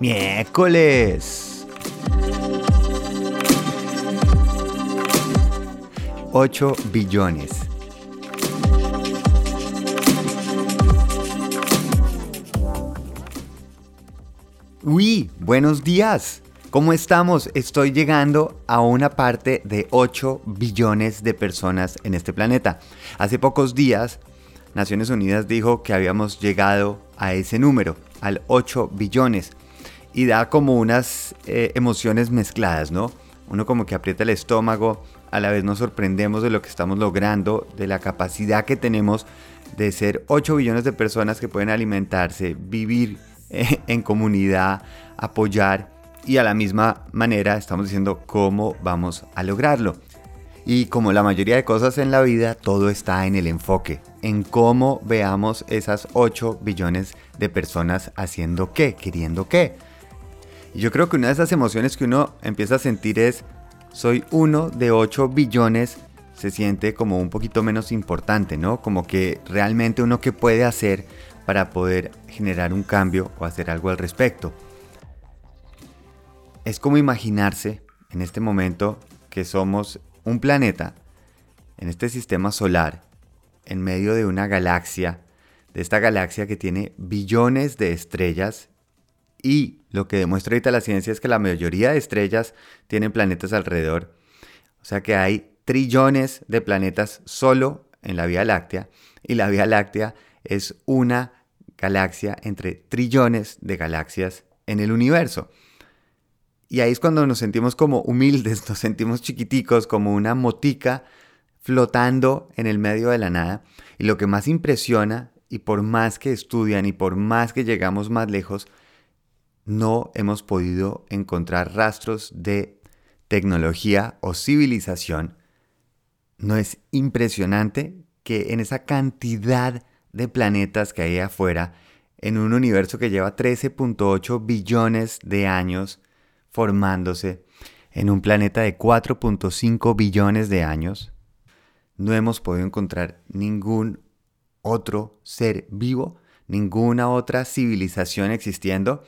Miércoles. 8 billones. Uy, buenos días. ¿Cómo estamos? Estoy llegando a una parte de 8 billones de personas en este planeta. Hace pocos días, Naciones Unidas dijo que habíamos llegado a ese número, al 8 billones. Y da como unas eh, emociones mezcladas, ¿no? Uno como que aprieta el estómago, a la vez nos sorprendemos de lo que estamos logrando, de la capacidad que tenemos de ser 8 billones de personas que pueden alimentarse, vivir eh, en comunidad, apoyar y a la misma manera estamos diciendo cómo vamos a lograrlo. Y como la mayoría de cosas en la vida, todo está en el enfoque, en cómo veamos esas 8 billones de personas haciendo qué, queriendo qué. Y yo creo que una de esas emociones que uno empieza a sentir es, soy uno de 8 billones, se siente como un poquito menos importante, ¿no? Como que realmente uno qué puede hacer para poder generar un cambio o hacer algo al respecto. Es como imaginarse en este momento que somos un planeta en este sistema solar, en medio de una galaxia, de esta galaxia que tiene billones de estrellas y lo que demuestra ahorita la ciencia es que la mayoría de estrellas tienen planetas alrededor. O sea que hay trillones de planetas solo en la Vía Láctea y la Vía Láctea es una galaxia entre trillones de galaxias en el universo. Y ahí es cuando nos sentimos como humildes, nos sentimos chiquiticos, como una motica flotando en el medio de la nada. Y lo que más impresiona, y por más que estudian y por más que llegamos más lejos, no hemos podido encontrar rastros de tecnología o civilización. ¿No es impresionante que en esa cantidad de planetas que hay afuera, en un universo que lleva 13.8 billones de años, formándose en un planeta de 4.5 billones de años, no hemos podido encontrar ningún otro ser vivo, ninguna otra civilización existiendo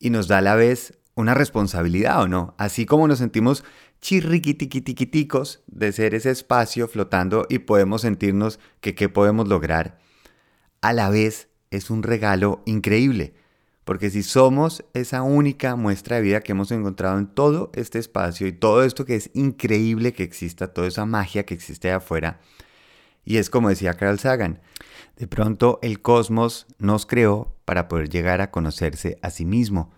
y nos da a la vez una responsabilidad o no, así como nos sentimos chirriquitiquiticos de ser ese espacio flotando y podemos sentirnos que qué podemos lograr, a la vez es un regalo increíble porque si somos esa única muestra de vida que hemos encontrado en todo este espacio y todo esto que es increíble que exista, toda esa magia que existe afuera, y es como decía Carl Sagan, de pronto el cosmos nos creó para poder llegar a conocerse a sí mismo.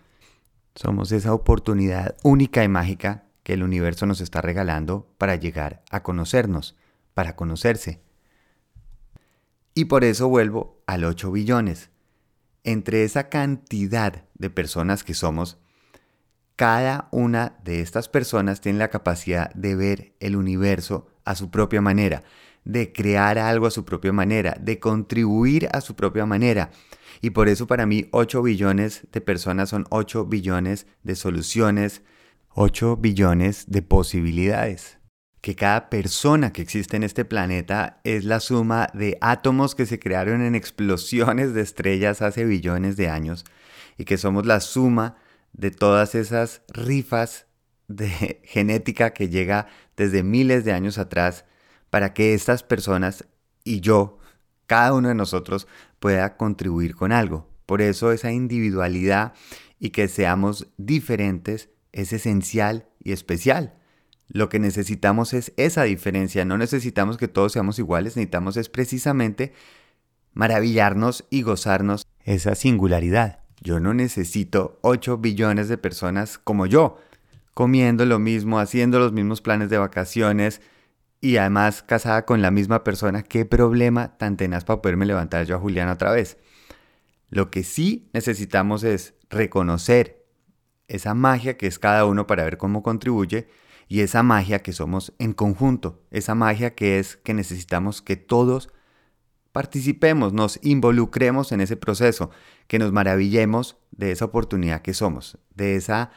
Somos esa oportunidad única y mágica que el universo nos está regalando para llegar a conocernos, para conocerse. Y por eso vuelvo al 8 billones entre esa cantidad de personas que somos, cada una de estas personas tiene la capacidad de ver el universo a su propia manera, de crear algo a su propia manera, de contribuir a su propia manera. Y por eso para mí 8 billones de personas son 8 billones de soluciones, 8 billones de posibilidades que cada persona que existe en este planeta es la suma de átomos que se crearon en explosiones de estrellas hace billones de años y que somos la suma de todas esas rifas de genética que llega desde miles de años atrás para que estas personas y yo, cada uno de nosotros, pueda contribuir con algo. Por eso esa individualidad y que seamos diferentes es esencial y especial. Lo que necesitamos es esa diferencia, no necesitamos que todos seamos iguales, necesitamos es precisamente maravillarnos y gozarnos esa singularidad. Yo no necesito 8 billones de personas como yo, comiendo lo mismo, haciendo los mismos planes de vacaciones y además casada con la misma persona. ¿Qué problema tan tenaz para poderme levantar yo a Juliana otra vez? Lo que sí necesitamos es reconocer esa magia que es cada uno para ver cómo contribuye y esa magia que somos en conjunto, esa magia que es que necesitamos que todos participemos, nos involucremos en ese proceso, que nos maravillemos de esa oportunidad que somos, de esa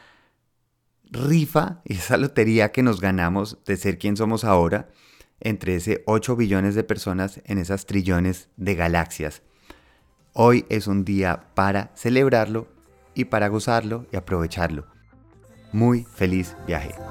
rifa y esa lotería que nos ganamos de ser quien somos ahora entre ese 8 billones de personas en esas trillones de galaxias. Hoy es un día para celebrarlo y para gozarlo y aprovecharlo. Muy feliz viaje.